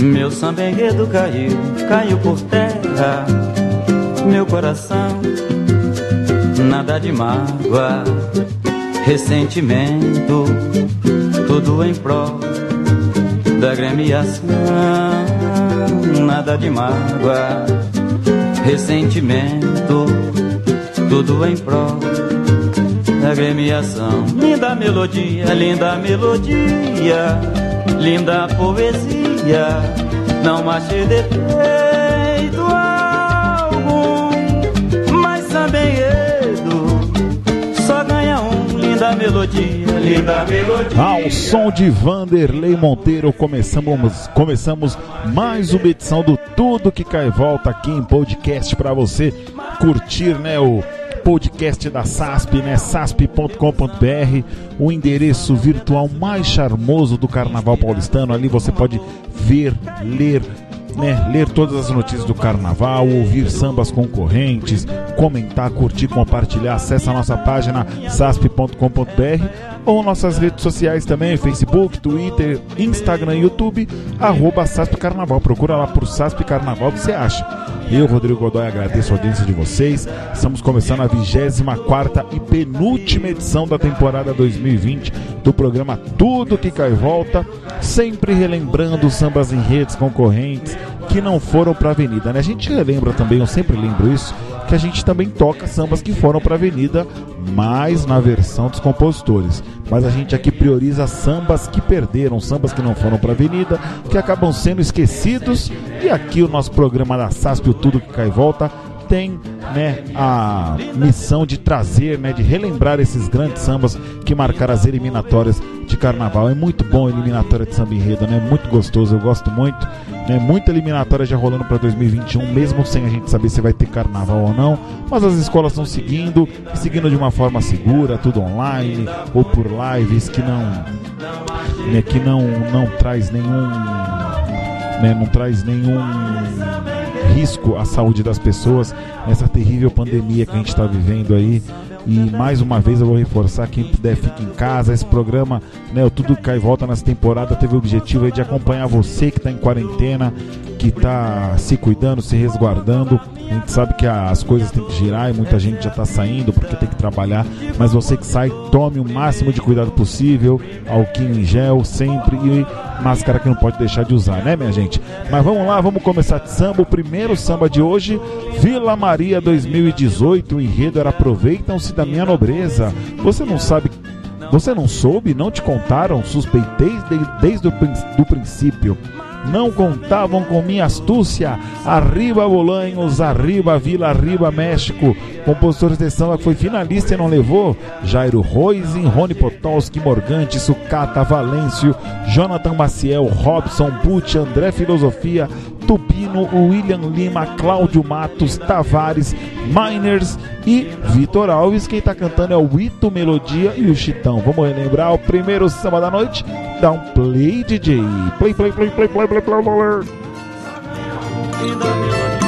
Meu samba enredo caiu, caiu por terra. Meu coração, nada de mágoa, ressentimento, tudo em prol da gremiação. Nada de mágoa, ressentimento, tudo em prol da gremiação. Linda melodia, linda melodia, linda poesia, não achei defeito linda melodia, linda melodia. Ao som de Vanderlei Monteiro, começamos, começamos mais uma edição do Tudo que Cai Volta aqui em podcast para você curtir, né, o podcast da SASP, né? sasp.com.br, o endereço virtual mais charmoso do Carnaval Paulistano. Ali você pode ver, ler, né, ler todas as notícias do carnaval, ouvir sambas concorrentes, comentar, curtir, compartilhar. Acesse a nossa página sasp.com.br ou nossas redes sociais também, Facebook, Twitter, Instagram, YouTube, arroba SASP Carnaval. Procura lá por SASP Carnaval, que você acha? Eu, Rodrigo Godoy, agradeço a audiência de vocês. Estamos começando a 24 e penúltima edição da temporada 2020 do programa Tudo que Cai Volta, sempre relembrando sambas em redes concorrentes que não foram para a avenida. Né? A gente relembra também, eu sempre lembro isso, que a gente também toca sambas que foram para a avenida, mas na versão dos compositores. Mas a gente aqui prioriza sambas que perderam, sambas que não foram para a avenida, que acabam sendo esquecidos. E aqui o nosso programa da SASP, o Tudo que Cai Volta, tem né, a missão de trazer, né, de relembrar esses grandes sambas que marcaram as eliminatórias de carnaval. É muito bom a eliminatória de samba enredo, né? Muito gostoso, eu gosto muito. Né? Muita eliminatória já rolando para 2021, mesmo sem a gente saber se vai ter carnaval ou não. Mas as escolas estão seguindo, seguindo de uma forma segura, tudo online ou por lives que não, né, que não, não traz nenhum, né, não traz nenhum risco à saúde das pessoas nessa terrível pandemia que a gente está vivendo aí. E mais uma vez eu vou reforçar: quem puder, fique em casa. Esse programa, né, o Tudo Cai Volta nessa temporada, teve o objetivo de acompanhar você que está em quarentena, que está se cuidando, se resguardando. A gente sabe que as coisas têm que girar e muita gente já está saindo porque tem que trabalhar. Mas você que sai, tome o máximo de cuidado possível, alquinho em gel sempre e máscara que não pode deixar de usar, né, minha gente? Mas vamos lá, vamos começar de samba. O primeiro samba de hoje, Vila Maria 2018. O enredo era Aproveitam-se da minha nobreza. Você não sabe você não soube? Não te contaram? Suspeitei desde o do princípio não contavam com minha astúcia. Arriba Bolanhos, arriba Vila, arriba México. Compositores de samba que foi finalista e não levou. Jairo Roizen, Rony Potolski, Morgante, Sucata, Valêncio, Jonathan Maciel, Robson, Butch, André Filosofia, Tubino, William Lima, Cláudio Matos, Tavares, Miners e Vitor Alves. Quem está cantando é o Ito Melodia e o Chitão. Vamos relembrar o primeiro samba da noite? Dá um play, DJ. Play, play, play, play, play, play, play, play. Quero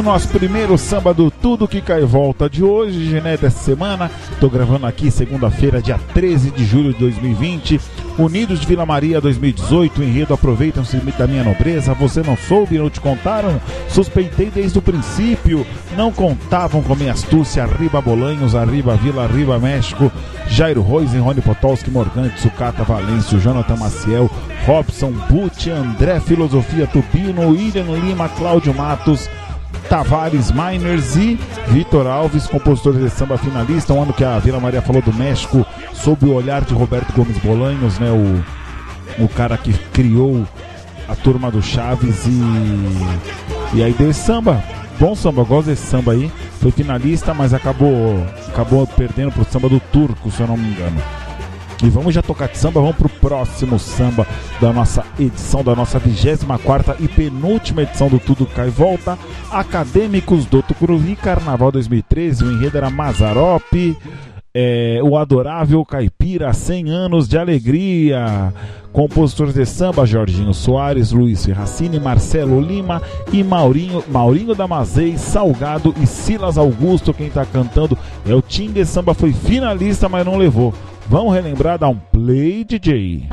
o nosso primeiro samba do Tudo Que Cai Volta de hoje, né, dessa semana. Tô gravando aqui segunda-feira, dia 13 de julho de 2020. Unidos de Vila Maria 2018, enredo Aproveitam-se da minha nobreza. Você não soube, não te contaram? Suspeitei desde o princípio. Não contavam com minha astúcia. Arriba Bolanhos, arriba Vila, arriba México. Jairo Roisen, Rony Potolski, Morgante, Sucata Valêncio, Jonathan Maciel, Robson Pucci, André Filosofia Tubino, William Lima, Cláudio Matos, Tavares Miners e Vitor Alves, compositores de samba finalista. Um ano que a Vila Maria falou do México, sob o olhar de Roberto Gomes Bolanhos, né? O, o cara que criou a turma do Chaves e. E aí deu esse samba. Bom samba, eu gosto desse samba aí. Foi finalista, mas acabou, acabou perdendo pro samba do Turco, se eu não me engano. E vamos já tocar de samba, vamos pro próximo samba da nossa edição, da nossa 24 e penúltima edição do Tudo Cai Volta. Acadêmicos do Tucuruvi, Carnaval 2013, o enredo era Mazarope, é, o adorável Caipira, 100 anos de alegria. Compositores de samba, Jorginho Soares, Luiz Ferracini, Marcelo Lima e Maurinho, Maurinho Damazei, Salgado e Silas Augusto. Quem tá cantando é o Tingue Samba, foi finalista, mas não levou. Vamos relembrar, dar um play, DJ.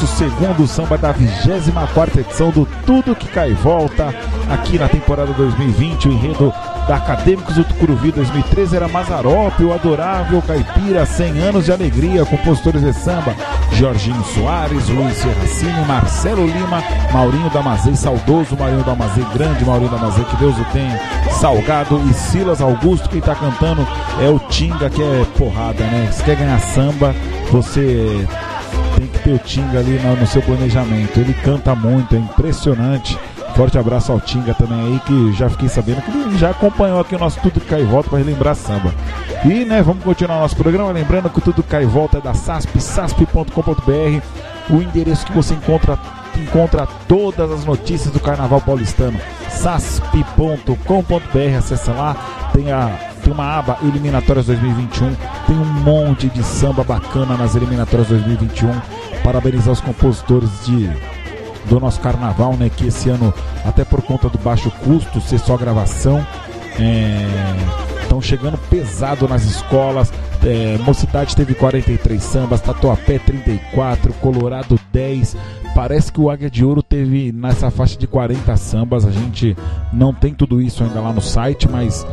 Nosso segundo samba da 24 edição do Tudo Que Cai Volta, aqui na temporada 2020. O enredo da Acadêmicos do Tucuruvi 2013 era Mazarop, o adorável caipira, 100 anos de alegria, compositores de samba, Jorginho Soares, Luiz Serracini, Marcelo Lima, Maurinho Damazei, saudoso Maurinho Damazei, grande Maurinho Damazei, que Deus o tenha, Salgado e Silas Augusto, quem tá cantando é o Tinga, que é porrada, né? Se quer ganhar samba, você Tinga ali no, no seu planejamento. Ele canta muito, é impressionante. Forte abraço ao Tinga também aí, que já fiquei sabendo que ele já acompanhou aqui o nosso Tudo Cai e Volta para relembrar samba. E, né, vamos continuar nosso programa, lembrando que o Tudo Cai e Volta é da SASP, sasp.com.br, o endereço que você encontra encontra todas as notícias do Carnaval Paulistano, sasp.com.br, acessa lá, tem a tem uma aba Eliminatórias 2021, tem um monte de samba bacana nas Eliminatórias 2021. Parabenizar os compositores de do nosso carnaval, né? Que esse ano, até por conta do baixo custo, ser só gravação, estão chegando pesado nas escolas. É, Mocidade teve 43 sambas, Tatuapé 34, Colorado 10. Parece que o Águia de Ouro teve nessa faixa de 40 sambas. A gente não tem tudo isso ainda lá no site, mas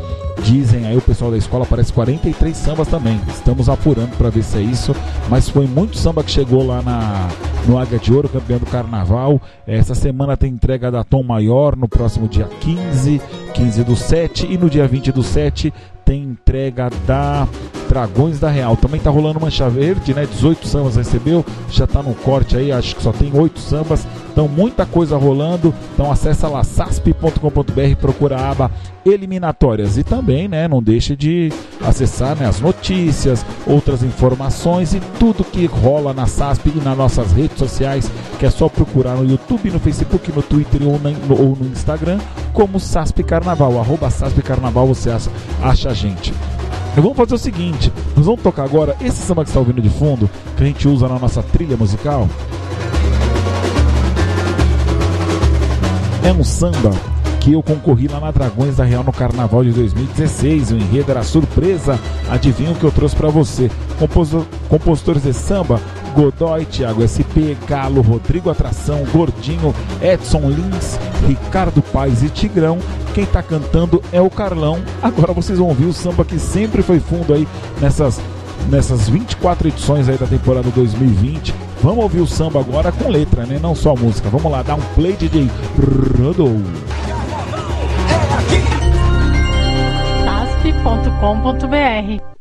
dizem aí o pessoal da escola parece 43 sambas também. Estamos apurando para ver se é isso, mas foi muito samba que chegou lá na no Águia de Ouro, campeão do carnaval. Essa semana tem entrega da Tom Maior no próximo dia 15, 15 do 7 e no dia 20 do 7 tem entrega da Dragões da Real. Também tá rolando Mancha Verde, né? 18 sambas recebeu, já tá no corte aí, acho que só tem 8 sambas. Então muita coisa rolando. Então acessa lá sasp.com.br, procura a aba eliminatórias e também, né, não deixe de acessar né, as notícias, outras informações e tudo que rola na SASP e nas nossas redes sociais, que é só procurar no YouTube, no Facebook, no Twitter ou, na, no, ou no Instagram, como SASP Carnaval, arroba SASP Carnaval, você acha, acha a gente. Vamos fazer o seguinte, nós vamos tocar agora esse samba que está ouvindo de fundo, que a gente usa na nossa trilha musical. É um samba que eu concorri lá na Dragões da Real no Carnaval de 2016. O enredo era surpresa. Adivinha o que eu trouxe para você? Compositor, compositores de samba: Godoy, Thiago SP, Galo, Rodrigo Atração, Gordinho, Edson Lins, Ricardo Paz e Tigrão. Quem tá cantando é o Carlão. Agora vocês vão ouvir o samba que sempre foi fundo aí nessas nessas 24 edições aí da temporada 2020. Vamos ouvir o samba agora com letra, né? Não só música. Vamos lá, dar um play DJ Rodou. asp.com.br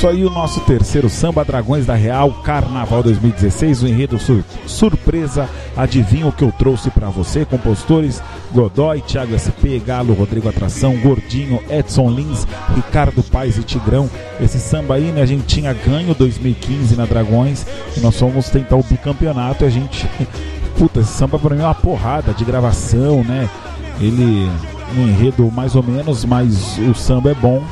isso aí, o nosso terceiro samba Dragões da Real Carnaval 2016, o enredo sur- surpresa. Adivinha o que eu trouxe pra você? Compositores Godoy, Thiago SP, Galo, Rodrigo Atração, Gordinho, Edson Lins, Ricardo Paes e Tigrão. Esse samba aí, né, a gente tinha ganho 2015 na Dragões e nós fomos tentar o bicampeonato e a gente. Puta, esse samba pra mim é uma porrada de gravação, né? Ele. Um enredo mais ou menos, mas o samba é bom.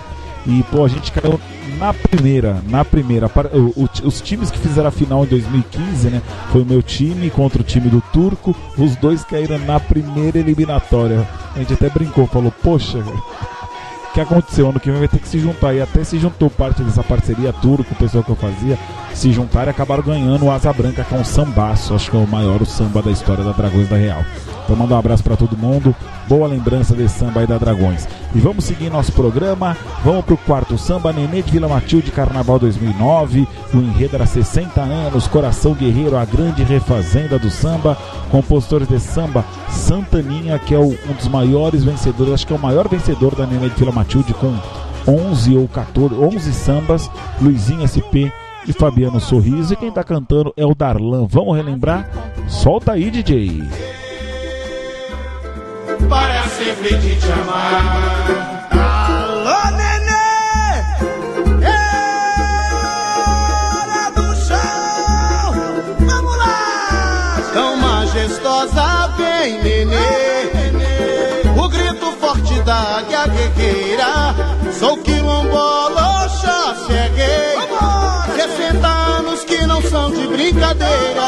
E, pô, a gente caiu na primeira, na primeira. O- o- os times que fizeram a final em 2015, né? Foi o meu time contra o time do Turco. Os dois caíram na primeira eliminatória. A gente até brincou, falou, poxa, o que aconteceu? Ano que vem vai ter que se juntar. E até se juntou parte dessa parceria turco, o pessoal que eu fazia, se juntaram e acabaram ganhando o Asa Branca, que é um sambaço. Acho que é o maior samba da história da Dragões da Real. Então manda um abraço pra todo mundo. Boa lembrança desse samba aí da Dragões. E vamos seguir nosso programa. Vamos pro quarto samba, Nenê de Vila Matilde, Carnaval 2009. O enredo era 60 anos, Coração Guerreiro, a grande refazenda do samba. Compositores desse samba, Santaninha, que é o- um dos maiores vencedores, acho que é o maior vencedor da Nenê de Vila Matilde, com 11 ou 14, 11 sambas. Luizinho SP e Fabiano Sorriso. E quem tá cantando é o Darlan. Vamos relembrar? Solta aí, DJ. Para sempre de te amar. Alô, nenê! Era do chão! Vamos lá! Tão majestosa vem, nenê! O grito forte da águia guerreira. Sou quilombola, já cheguei. 60 anos que não são de brincadeira.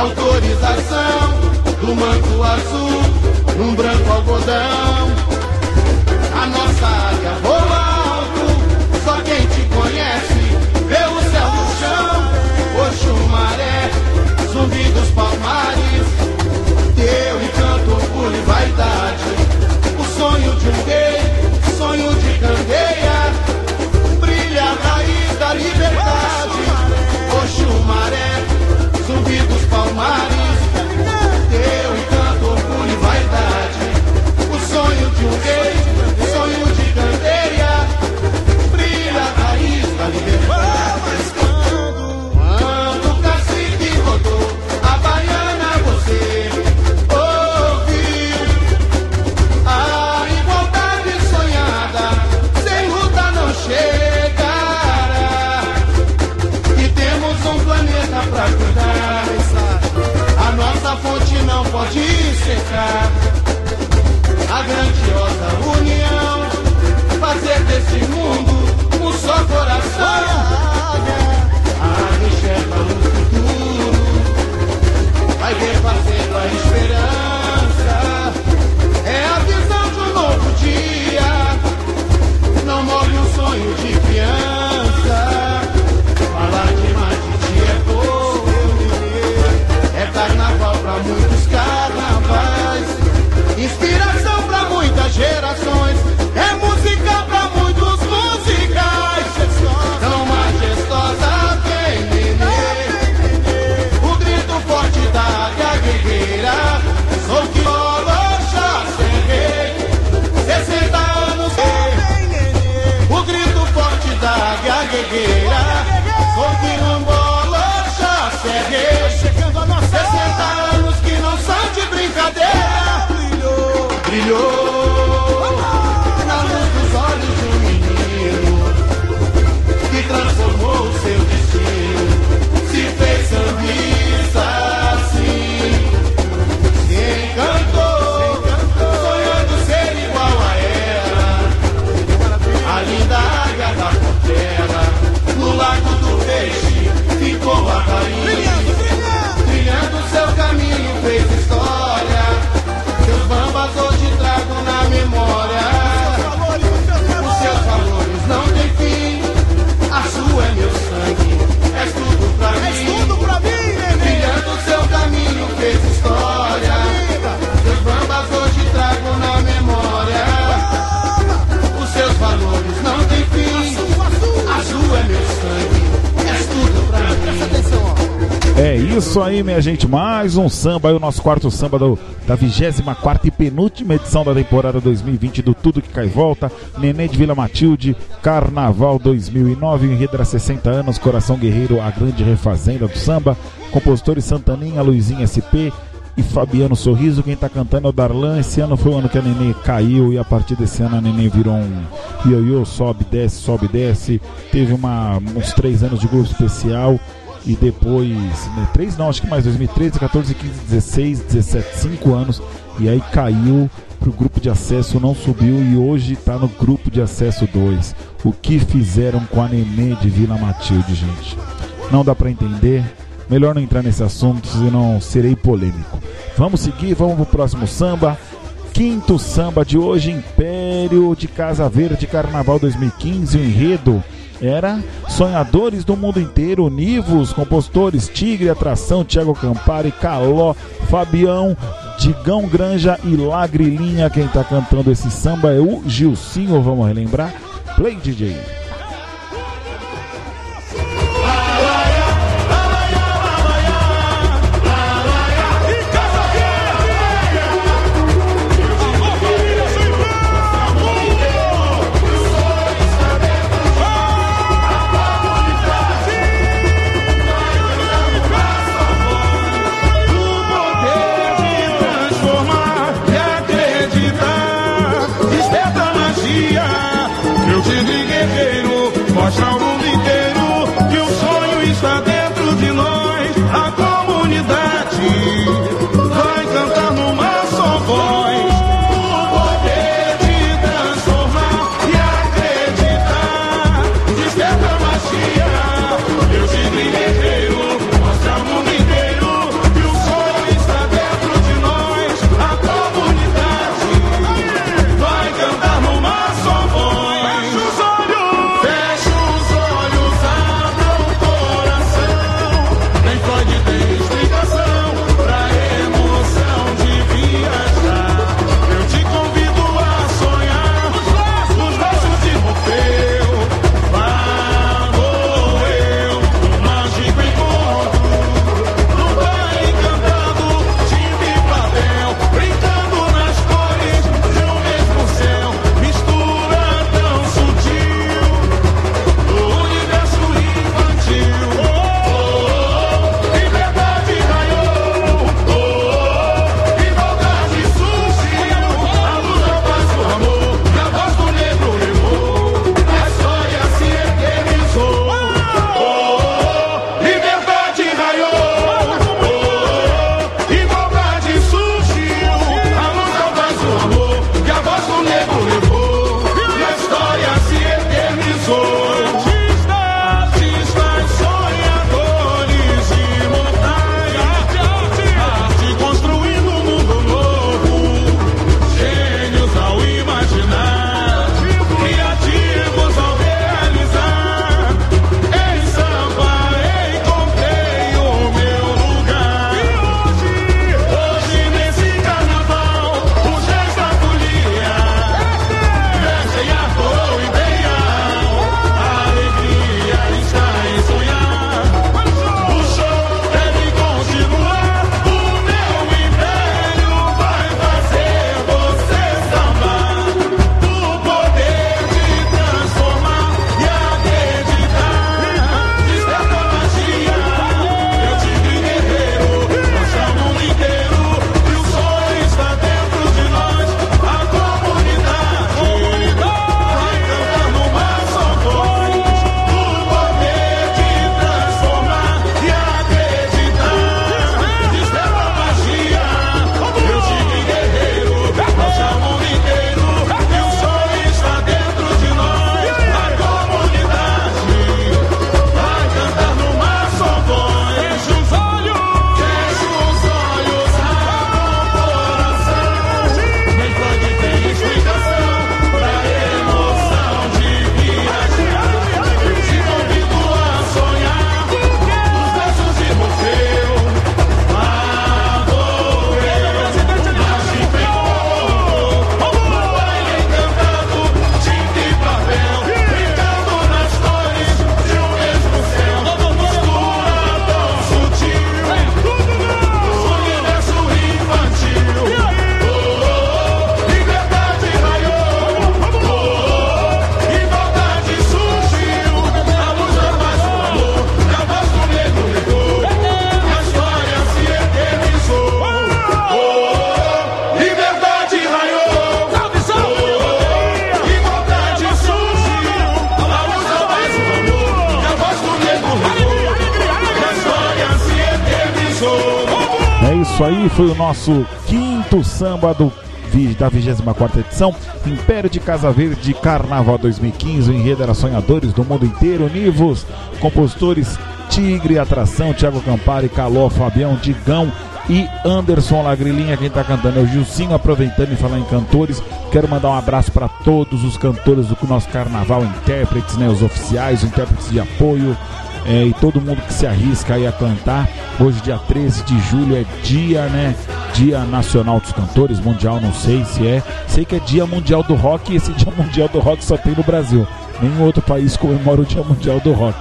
Autorização do manto azul, num branco algodão. Isso aí, minha gente. Mais um samba aí, o nosso quarto samba do, da 24 e penúltima edição da temporada 2020 do Tudo Que Cai Volta. Nenê de Vila Matilde, Carnaval 2009, o enredo era 60 anos, Coração Guerreiro, a grande refazenda do samba. Compositores Santaninha, Luizinho SP e Fabiano Sorriso. Quem tá cantando é o Darlan. Esse ano foi o ano que a Nenê caiu e a partir desse ano a Nenê virou um ioiô, sobe, desce, sobe, desce. Teve uma, uns três anos de grupo especial e depois, né, três não, acho que mais, 2013, 14, 15, 16, 17, cinco anos, e aí caiu pro grupo de acesso, não subiu e hoje tá no grupo de acesso 2. O que fizeram com a Nenê de Vila Matilde, gente? Não dá para entender. Melhor não entrar nesse assunto, senão serei polêmico. Vamos seguir, vamos pro próximo samba. Quinto samba de hoje, Império de Casa Verde Carnaval 2015, o enredo era Sonhadores do Mundo Inteiro, Nivos, compositores Tigre, Atração, Thiago Campari, Caló, Fabião, Digão Granja e Lagrilinha. Quem tá cantando esse samba é o Gilcinho, vamos relembrar? Play DJ. Nosso quinto samba do, da 24 edição, Império de Casa Verde Carnaval 2015. O enredo era Sonhadores do Mundo Inteiro, Nivos, compositores Tigre, Atração, Thiago Campari, Caló, Fabião, Digão e Anderson Lagrilinha. Quem tá cantando é o Gilcinho. Aproveitando e falar em cantores, quero mandar um abraço para todos os cantores do nosso carnaval, intérpretes, né, os oficiais, intérpretes de apoio é, e todo mundo que se arrisca aí a cantar. Hoje, dia 13 de julho, é dia, né? Dia Nacional dos Cantores, Mundial, não sei se é. Sei que é Dia Mundial do Rock e esse Dia Mundial do Rock só tem no Brasil. Nenhum outro país comemora o Dia Mundial do Rock.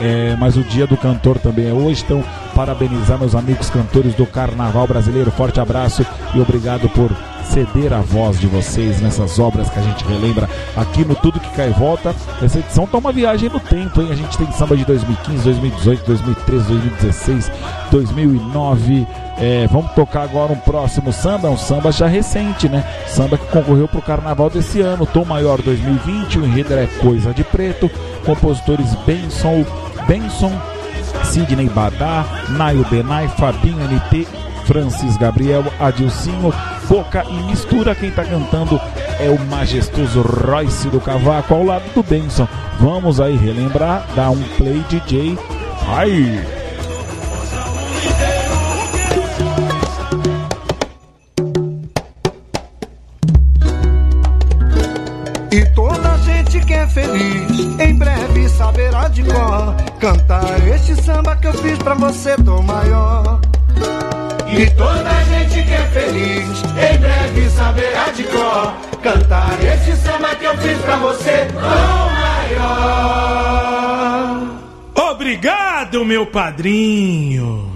É, mas o dia do cantor também é hoje, então parabenizar meus amigos cantores do Carnaval Brasileiro. Forte abraço e obrigado por ceder a voz de vocês nessas obras que a gente relembra aqui no Tudo que Cai Volta. Essa edição tá uma viagem no tempo, hein? A gente tem samba de 2015, 2018, 2013, 2016, 2009. É, vamos tocar agora um próximo samba, um samba já recente, né? Samba que concorreu pro Carnaval desse ano, Tom Maior 2020, o enredo é Coisa de Preto, compositores Benson, Benson, Sidney Badá, Naio Benai, Fabinho NT, Francis Gabriel, Adilcinho, Boca e Mistura. Quem tá cantando é o majestoso Royce do Cavaco ao lado do Benson. Vamos aí relembrar, dar um play DJ. Ai! Feliz, em breve saberá de cor cantar este samba que eu fiz pra você, Tom Maior. E toda gente que é feliz, em breve saberá de cor cantar este samba que eu fiz pra você, Tom Maior. Obrigado, meu padrinho.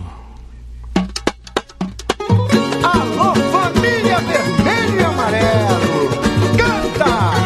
Alô, família vermelho e amarelo! Canta!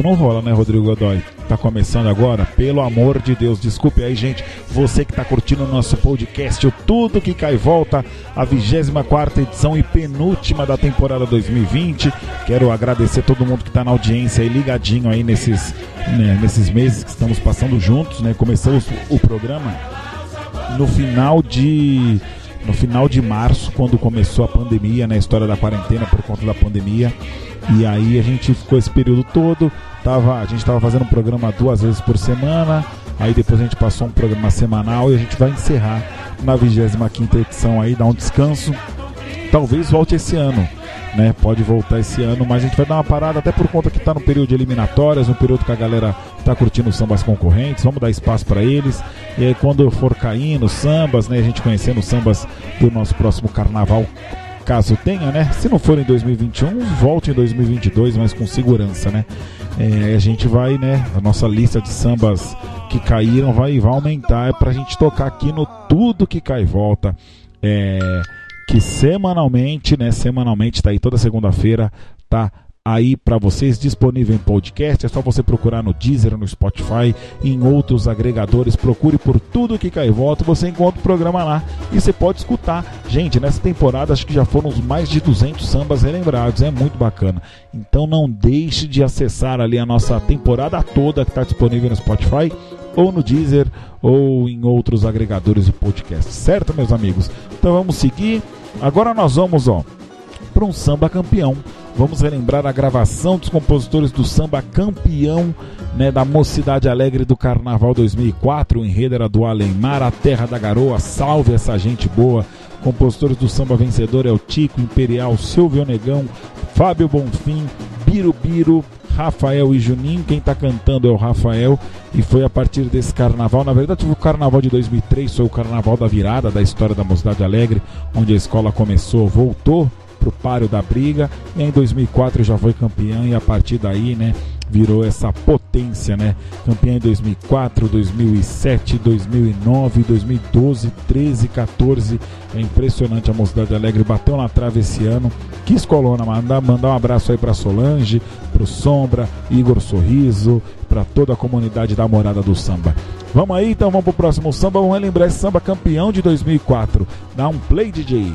Desligado não rola, né, Rodrigo Godoy? Tá começando agora? Pelo amor de Deus, desculpe aí, gente. Você que tá curtindo o nosso podcast, o Tudo que Cai Volta, a 24 edição e penúltima da temporada 2020. Quero agradecer todo mundo que tá na audiência aí, ligadinho aí nesses, né, nesses meses que estamos passando juntos, né? Começamos o programa no final de no final de março, quando começou a pandemia, né, a história da quarentena por conta da pandemia. E aí a gente ficou esse período todo, tava, a gente estava fazendo um programa duas vezes por semana, aí depois a gente passou um programa semanal e a gente vai encerrar na 25 edição aí, dar um descanso. Talvez volte esse ano, né? Pode voltar esse ano, mas a gente vai dar uma parada até por conta que está no período de eliminatórias, no período que a galera tá curtindo os sambas concorrentes, vamos dar espaço para eles. E aí quando for caindo sambas, né, a gente conhecendo os sambas do nosso próximo carnaval, caso tenha, né? Se não for em 2021, volte em 2022, mas com segurança, né? É, a gente vai, né? A nossa lista de sambas que caíram vai, vai aumentar é pra gente tocar aqui no Tudo que Cai Volta. É, que semanalmente, né? Semanalmente, tá aí toda segunda-feira, tá aí para vocês disponível em podcast. É só você procurar no Deezer, no Spotify, em outros agregadores. Procure por tudo que cai e volta. Você encontra o programa lá e você pode escutar. Gente, nessa temporada acho que já foram os mais de 200 sambas relembrados. É muito bacana. Então não deixe de acessar ali a nossa temporada toda que está disponível no Spotify ou no Deezer ou em outros agregadores de podcast. Certo, meus amigos? Então vamos seguir. Agora nós vamos, ó, para um samba campeão. Vamos relembrar a gravação dos compositores do samba campeão né, da Mocidade Alegre do Carnaval 2004. O enredo era do Alemar, a Terra da Garoa, Salve essa gente boa. Compositores do samba vencedor é o Tico Imperial, Silvio Negão, Fábio Bonfim, Birubiru, Rafael e Juninho. Quem está cantando é o Rafael. E foi a partir desse carnaval. Na verdade, o carnaval de 2003 foi o carnaval da virada da história da Mocidade Alegre, onde a escola começou, voltou pro páreo da briga. E em 2004 já foi campeão e a partir daí, né, virou essa potência, né? Campeão em 2004, 2007, 2009, 2012, 13, 14. É impressionante a Mocidade Alegre bateu na trave esse ano. Que escolona, mandar, mandar um abraço aí para Solange, pro Sombra, Igor Sorriso, para toda a comunidade da Morada do Samba. Vamos aí, então vamos pro próximo samba, vamos relembrar esse samba campeão de 2004. Dá um play DJ.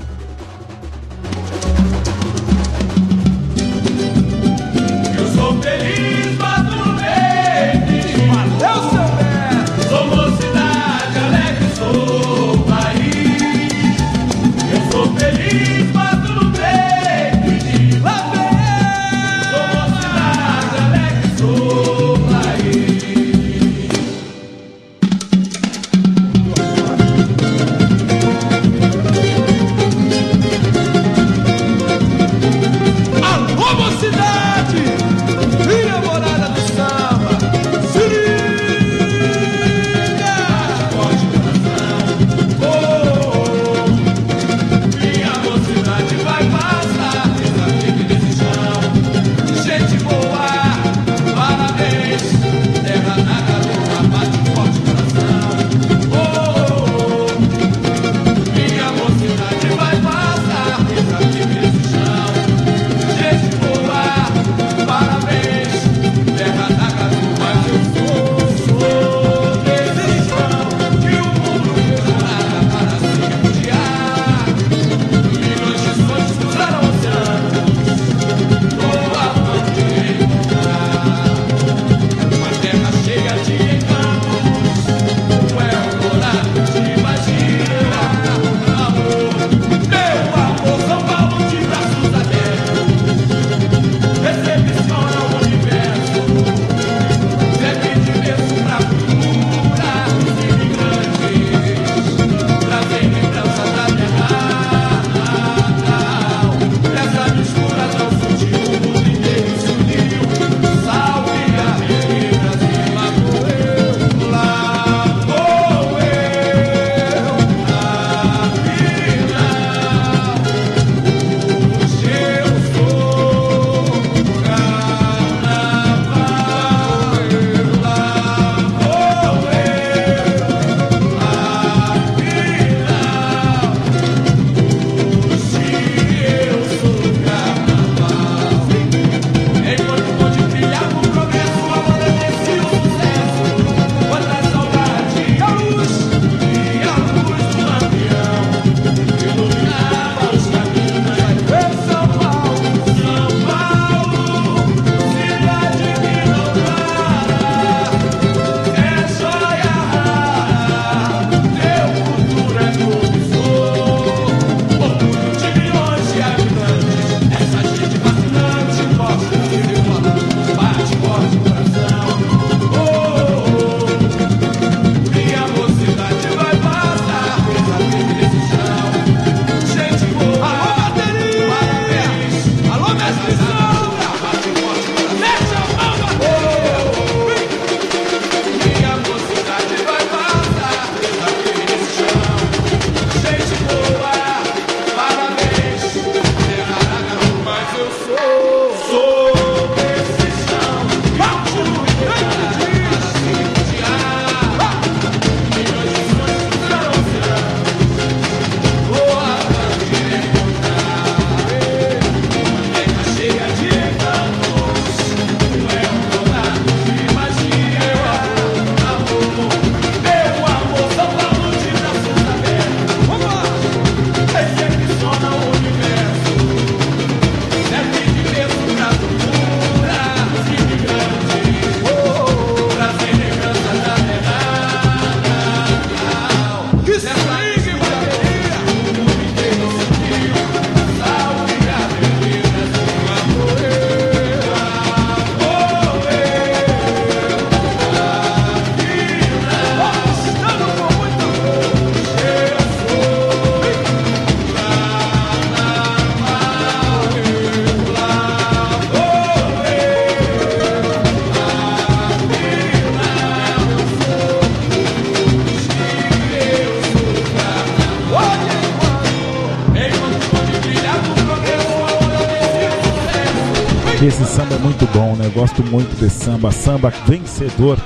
Esse samba é muito bom, né? Eu gosto muito desse samba. Samba vencedor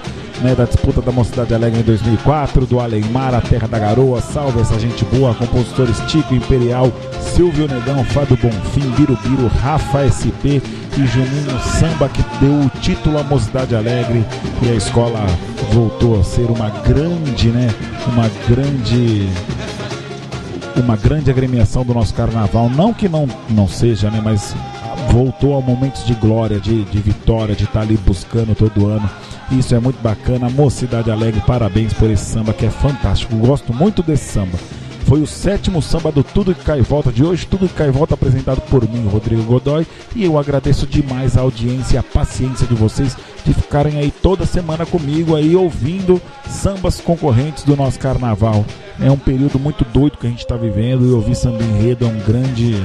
né, da disputa da Mocidade Alegre em 2004, do Aleimar, a Terra da Garoa, Salve essa gente boa, compositores Tico Imperial, Silvio Negão, Fábio Bonfim, Birubiru, Rafa SP e Juninho Samba, que deu o título à Mocidade Alegre e a escola voltou a ser uma grande, né, uma grande uma grande agremiação do nosso carnaval. Não que não, não seja, né? Mas voltou a momentos de glória, de, de vitória, de estar ali buscando todo ano. Isso é muito bacana. Mocidade Alegre, parabéns por esse samba que é fantástico. Gosto muito desse samba. Foi o sétimo samba do Tudo que Cai Volta de hoje. Tudo que Cai Volta apresentado por mim, Rodrigo Godoy. E eu agradeço demais a audiência e a paciência de vocês de ficarem aí toda semana comigo aí ouvindo sambas concorrentes do nosso carnaval. É um período muito doido que a gente está vivendo e ouvir samba enredo é um grande.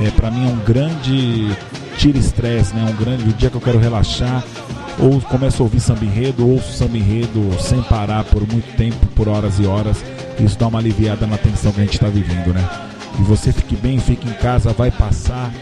É, para mim é um grande tira estresse, né? Um grande o dia que eu quero relaxar ou começo a ouvir samba enredo, ouço samba enredo sem parar por muito tempo, por horas e horas. Isso dá uma aliviada na tensão que a gente está vivendo, né? E você fique bem, fique em casa, vai passar.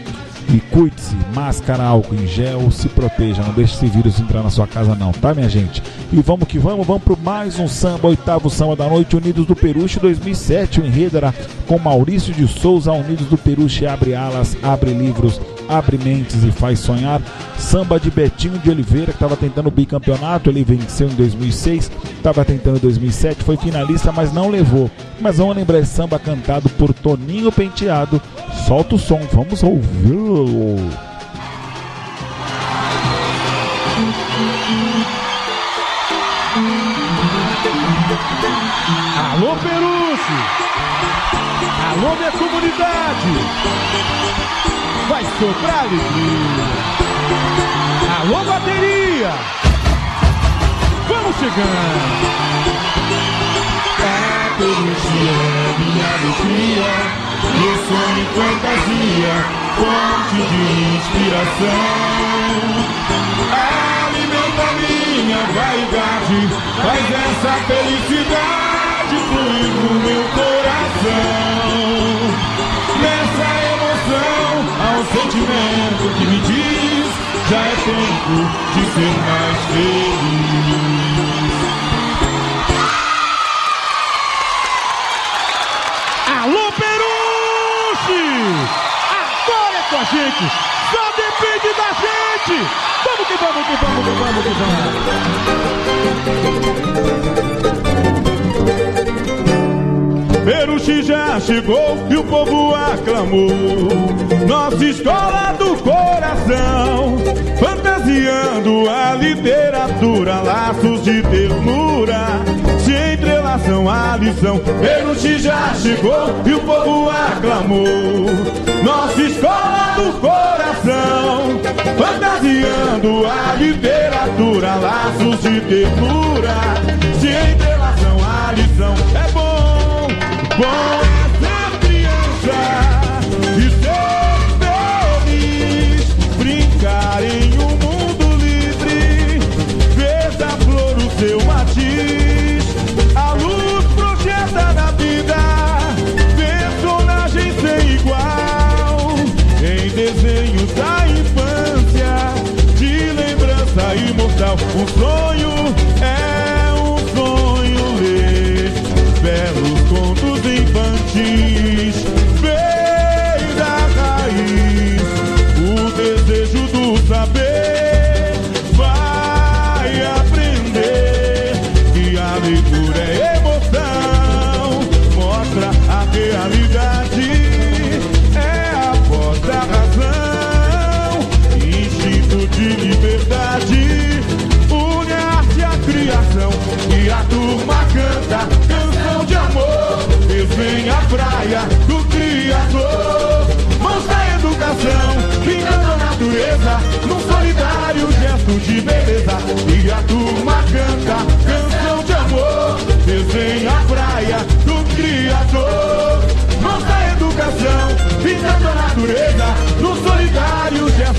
E cuide-se, máscara, álcool em gel, se proteja, não deixe esse vírus entrar na sua casa não, tá minha gente? E vamos que vamos, vamos para mais um samba, oitavo samba da noite, Unidos do Peruche 2007, o enredo era com Maurício de Souza, Unidos do Peruche abre alas, abre livros, abre mentes e faz sonhar. Samba de Betinho de Oliveira, que estava tentando o bicampeonato, ele venceu em 2006, estava tentando em 2007, foi finalista, mas não levou. Mas vamos lembrar esse samba cantado por Toninho Penteado. Solta o som, vamos ouvi-lo. Alô, Peruche! Alô, minha comunidade! Vai soprar alegria! Alô, bateria! Vamos chegando! A Peruche é minha alegria, meu sonho e fantasia, fonte de inspiração. Alimenta minha vaidade, faz essa felicidade fluir no meu coração. Sentimento que me diz, já é tempo de ser mais feliz. Alô, Peruche! Agora é com a gente! Só depende da gente! Vamos que vamos, que vamos, que vamos, que vamos! Peruche já chegou e o povo aclamou. Nossa escola do coração, fantasiando a literatura, laços de ternura, se entrelaçam a lição. Peruche já chegou e o povo aclamou. Nossa escola do coração, fantasiando a literatura, laços de ternura, se entrelaçam bom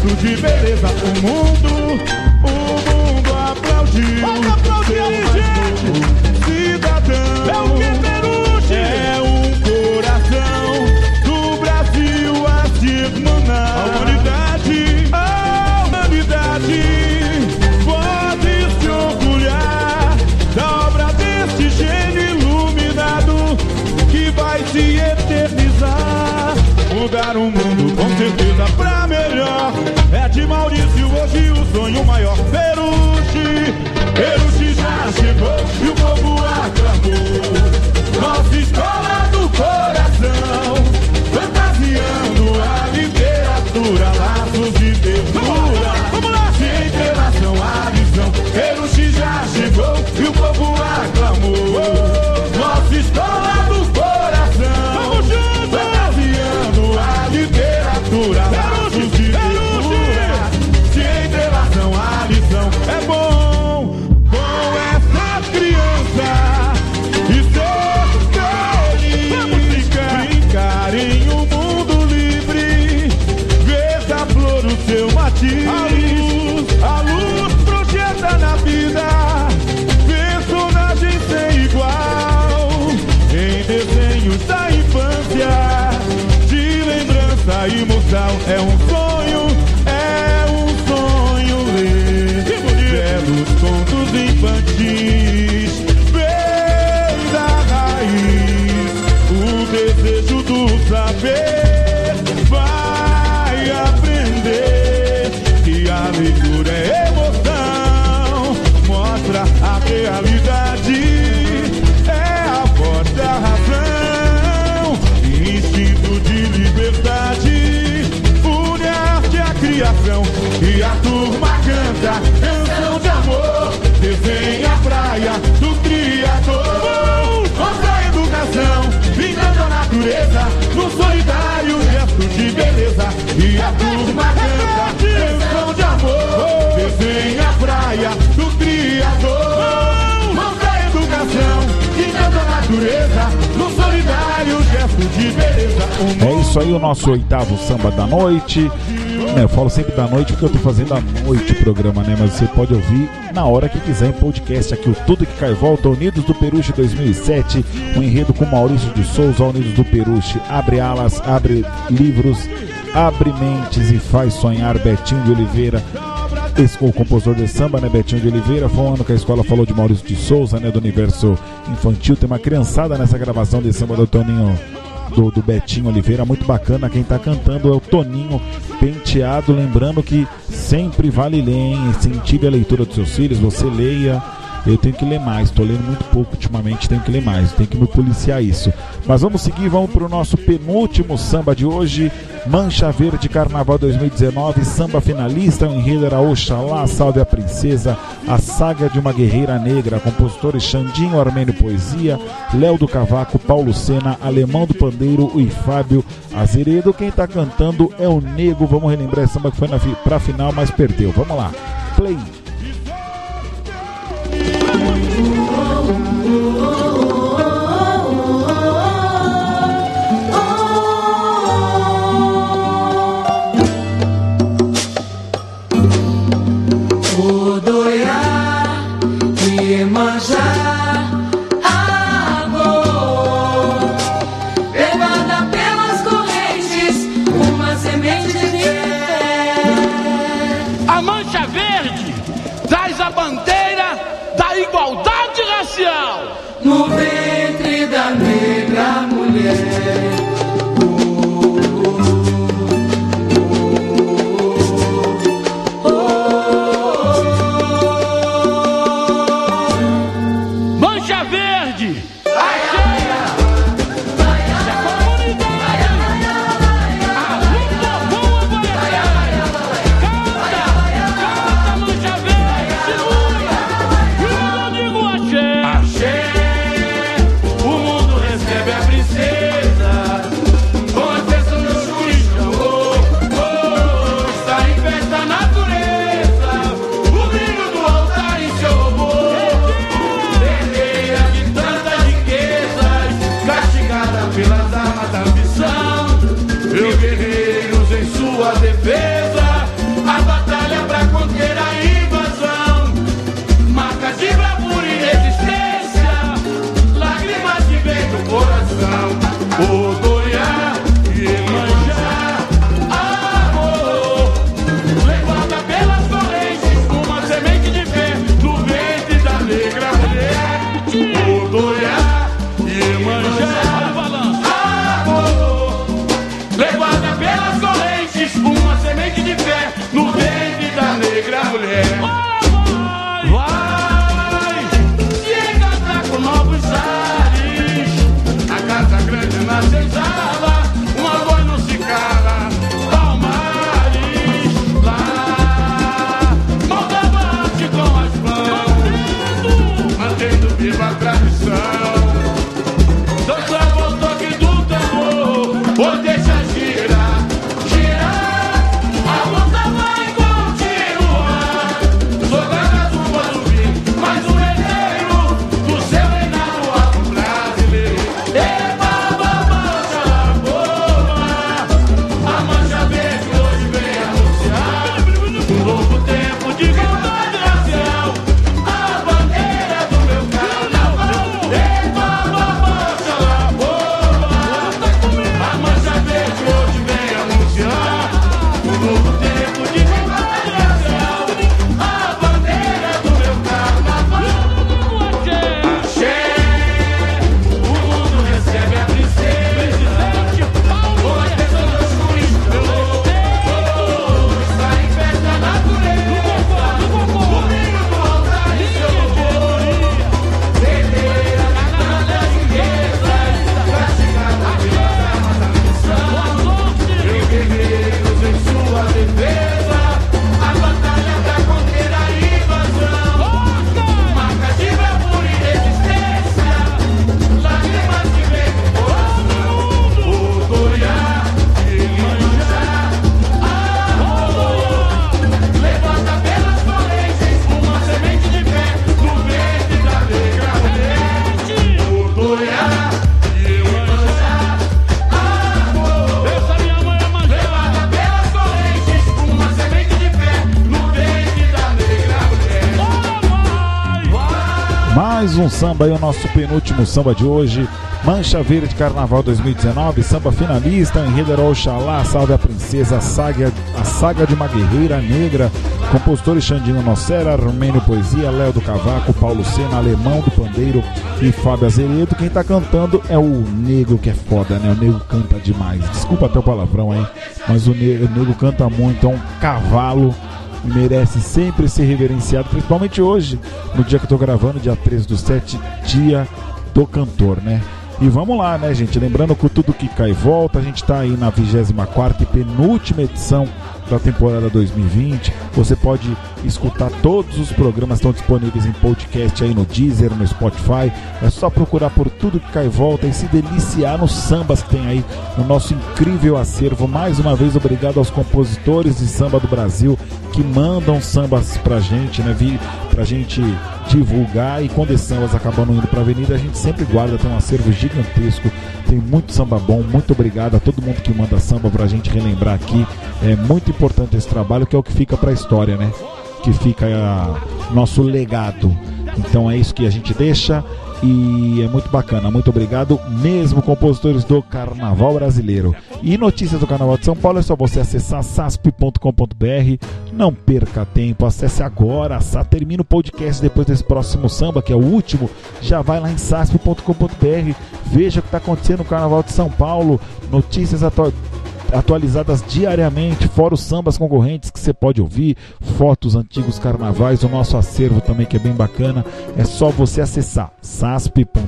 de beleza O mundo, o mundo aplaudiu Vamos aplaudir aí, gente! Cidadão. É o que, Peruche? É um coração do Brasil a se manar A humanidade, a humanidade Pode se orgulhar da obra desse gênio iluminado Que vai se eternizar Mudar o mundo. Hoje o sonho maior. É um isso aí, o nosso oitavo samba da noite. Né, eu falo sempre da noite porque eu tô fazendo à noite o programa, né? Mas você pode ouvir na hora que quiser em podcast aqui, o Tudo Que Cai Volta, Unidos do Peruche 2007, um enredo com Maurício de Souza, Unidos do Peruche, abre alas, abre livros, abre mentes e faz sonhar, Betinho de Oliveira. O compositor de samba, né, Betinho de Oliveira. Foi um ano que a escola falou de Maurício de Souza, né, do universo infantil. Tem uma criançada nessa gravação de samba do Toninho do, do Betinho Oliveira, muito bacana. Quem tá cantando é o Toninho Penteado. Lembrando que sempre vale ler, hein? Incentive a leitura dos seus filhos, você leia. Eu tenho que ler mais, tô lendo muito pouco ultimamente, tenho que ler mais, tenho que me policiar isso. Mas vamos seguir, vamos pro nosso penúltimo samba de hoje, Mancha Verde Carnaval 2019, samba finalista, o enredo era Oxalá, Salve a Princesa, a saga de uma guerreira negra, compositores Xandinho Armênio Poesia, Léo do Cavaco, Paulo Sena, Alemão do Pandeiro e Fábio Azeredo. Quem tá cantando é o Nego, vamos relembrar esse samba que foi na pra final, mas perdeu. Vamos lá, play. Samba aí, o nosso penúltimo samba de hoje. Mancha Verde Carnaval 2019, samba finalista, enredo era Oxalá, Salve a Princesa, a saga, a saga de uma guerreira negra, compositores Xandinho Nocera, Armênio Poesia, Léo do Cavaco, Paulo Sena, Alemão do Pandeiro e Fábio Azeredo. Quem tá cantando é o Nego, que é foda, né? O Nego canta demais. Desculpa até o palavrão aí, mas o Nego, o Nego canta muito, é um cavalo merece sempre ser reverenciado, principalmente hoje, no dia que eu tô gravando, dia 13 do 7, dia do cantor, né? E vamos lá, né, gente? Lembrando que tudo que cai volta, a gente tá aí na 24 e penúltima edição da temporada 2020. Você pode escutar todos os programas estão disponíveis em podcast aí no Deezer, no Spotify. É só procurar por tudo que cai e volta e se deliciar nos sambas que tem aí no nosso incrível acervo. Mais uma vez, obrigado aos compositores de samba do Brasil que mandam sambas pra gente, né? Pra gente divulgar e quando esses sambas acabam indo pra avenida, a gente sempre guarda, tem um acervo gigantesco, tem muito samba bom. Muito obrigado a todo mundo que manda samba pra gente relembrar aqui. É muito importante esse trabalho, que é o que fica pra história, né? Que fica ah, nosso legado. Então é isso que a gente deixa e é muito bacana. Muito obrigado mesmo, compositores do Carnaval Brasileiro. E notícias do Carnaval de São Paulo é só você acessar sasp.com.br. Não perca tempo, acesse agora. Sa- Termina o podcast depois desse próximo samba, que é o último. Já vai lá em sasp.com.br. Veja o que está acontecendo no Carnaval de São Paulo. Notícias atuais atualizadas diariamente, fora os sambas concorrentes que você pode ouvir, fotos antigos carnavais, o nosso acervo também que é bem bacana. É só você acessar sasp.com.br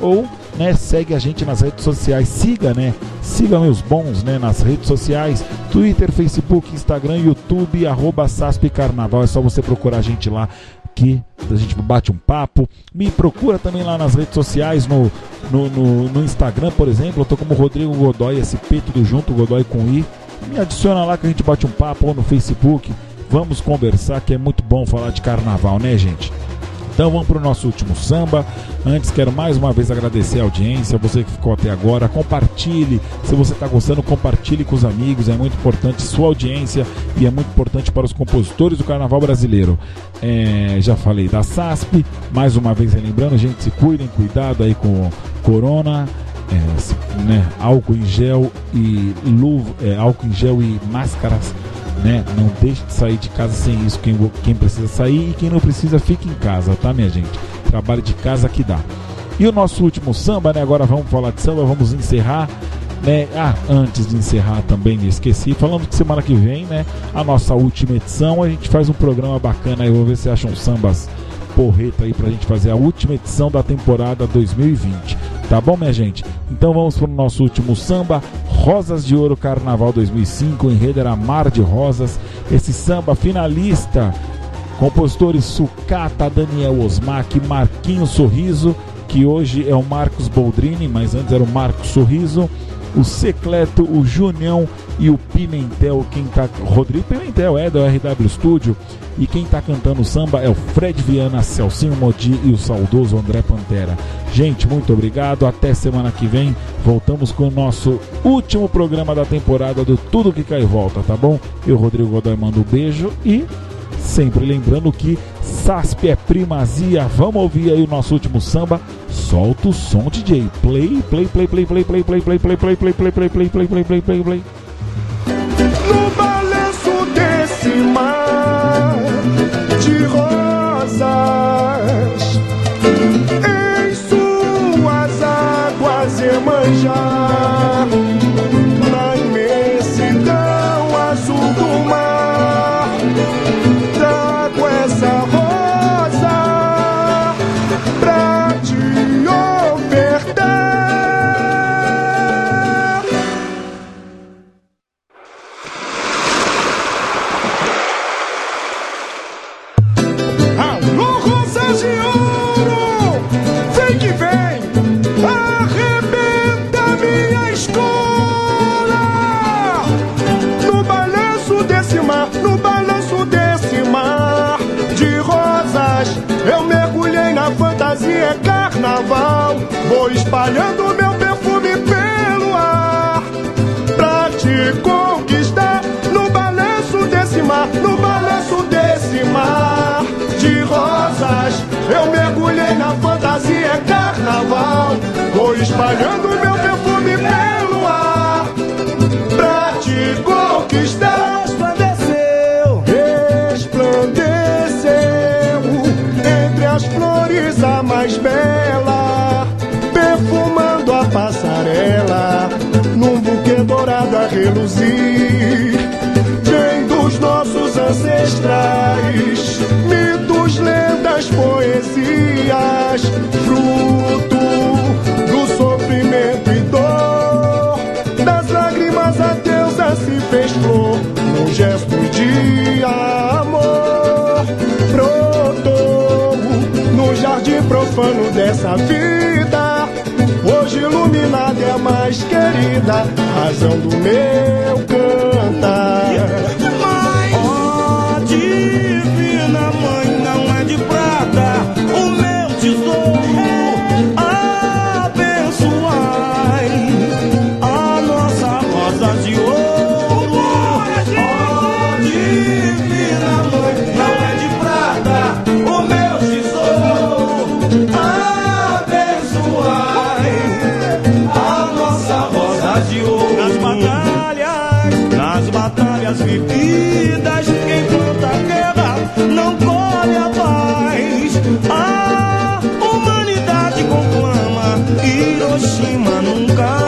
ou né, segue a gente nas redes sociais, siga, né? Siga meus bons, né, nas redes sociais, Twitter, Facebook, Instagram, YouTube, arroba Sasp Carnaval. É só você procurar a gente lá que a gente bate um papo. Me procura também lá nas redes sociais, no, no, no, no Instagram, por exemplo. Eu tô como Rodrigo Godoy, SP, tudo junto, Godoy com I. Me adiciona lá que a gente bate um papo ou no Facebook. Vamos conversar, que é muito bom falar de carnaval, né, gente? Então vamos para o nosso último samba. Antes quero mais uma vez agradecer a audiência, você que ficou até agora. Compartilhe, se você está gostando, compartilhe com os amigos. É muito importante sua audiência e é muito importante para os compositores do Carnaval brasileiro. É, já falei da SASP, mais uma vez relembrando, gente, se cuidem, cuidado aí com Corona. É, né, álcool em gel e luva, é, álcool em gel e máscaras né? Não deixe de sair de casa sem isso. Quem, quem precisa sair e quem não precisa, fique em casa, tá, minha gente? Trabalho de casa que dá. E o nosso último samba, né? Agora vamos falar de samba, vamos encerrar. Né? Ah, antes de encerrar também, esqueci. Falando que semana que vem, né? A nossa última edição, a gente faz um programa bacana aí. Vou ver se acham sambas porreta aí pra gente fazer a última edição da temporada 2020. Tá bom, minha gente? Então vamos pro nosso último samba, Rosas de Ouro Carnaval 2005, enredo era Mar de Rosas. Esse samba finalista, compositores Sucata, Daniel Osmac, Marquinhos Sorriso, que hoje é o Marcos Boldrini, mas antes era o Marcos Sorriso. O Secleto, o Junião e o Pimentel. Quem tá. Rodrigo Pimentel é do RW Studio. E quem tá cantando samba é o Fred Viana, Celcinho Modi e o saudoso André Pantera. Gente, muito obrigado. Até semana que vem. Voltamos com o nosso último programa da temporada do Tudo Que Cai e Volta, tá bom? Eu, Rodrigo Godoy, mando um beijo e sempre lembrando que SASP é primazia. Vamos ouvir aí o nosso último samba. Solta o som, DJ. Play, play, play, play, play, play, play, play, play, play, play, play, play, play, play, play, play, play, play. No balanço desse mar de rosas, em suas águas emanjar, espalhando meu perfume pelo ar pra te conquistar no balanço desse mar, no balanço desse mar de rosas. Eu mergulhei na fantasia carnaval, vou espalhando meu perfume pelo reluzir. Vem dos nossos ancestrais, mitos, lendas, poesias, fruto do sofrimento e dor. Das lágrimas a deusa se fez flor, num gesto de amor. Brotou no jardim profano dessa vida. Iluminada é a mais querida, razão do meu Hiroshima nunca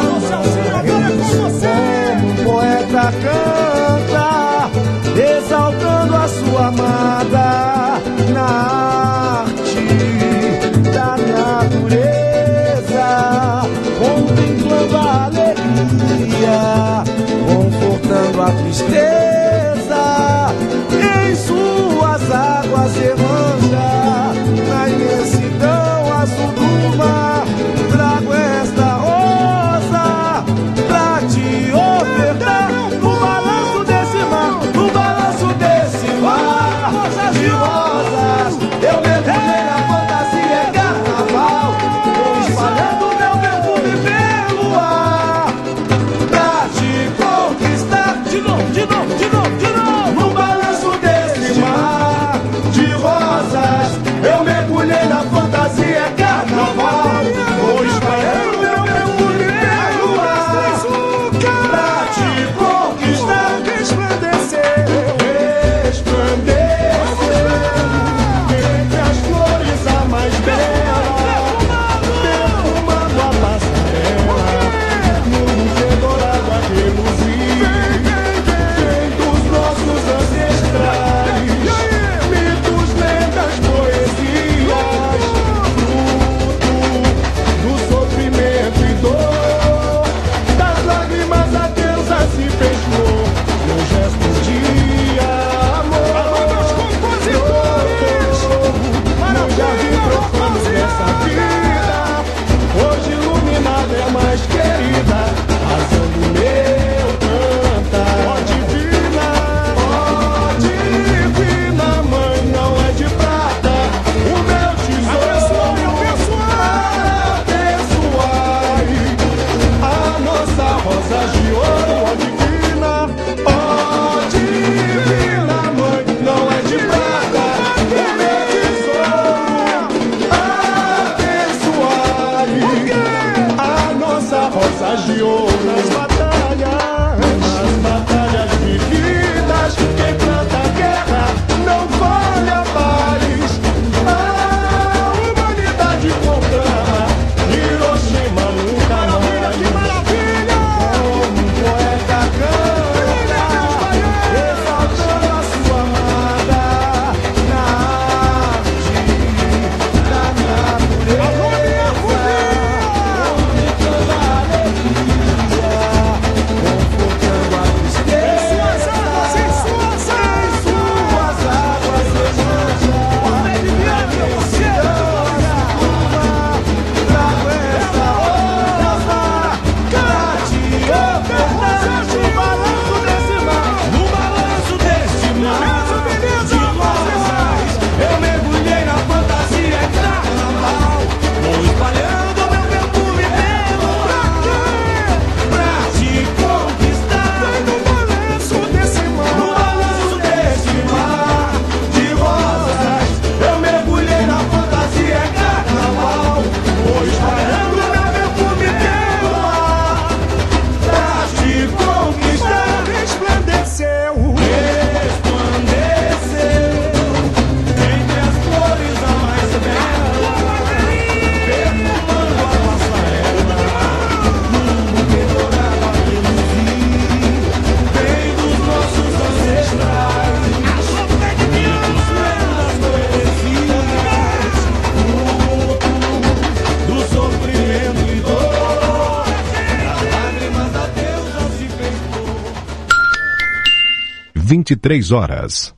23 horas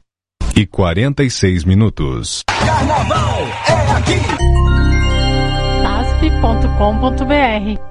e 46 minutos. asp.com.br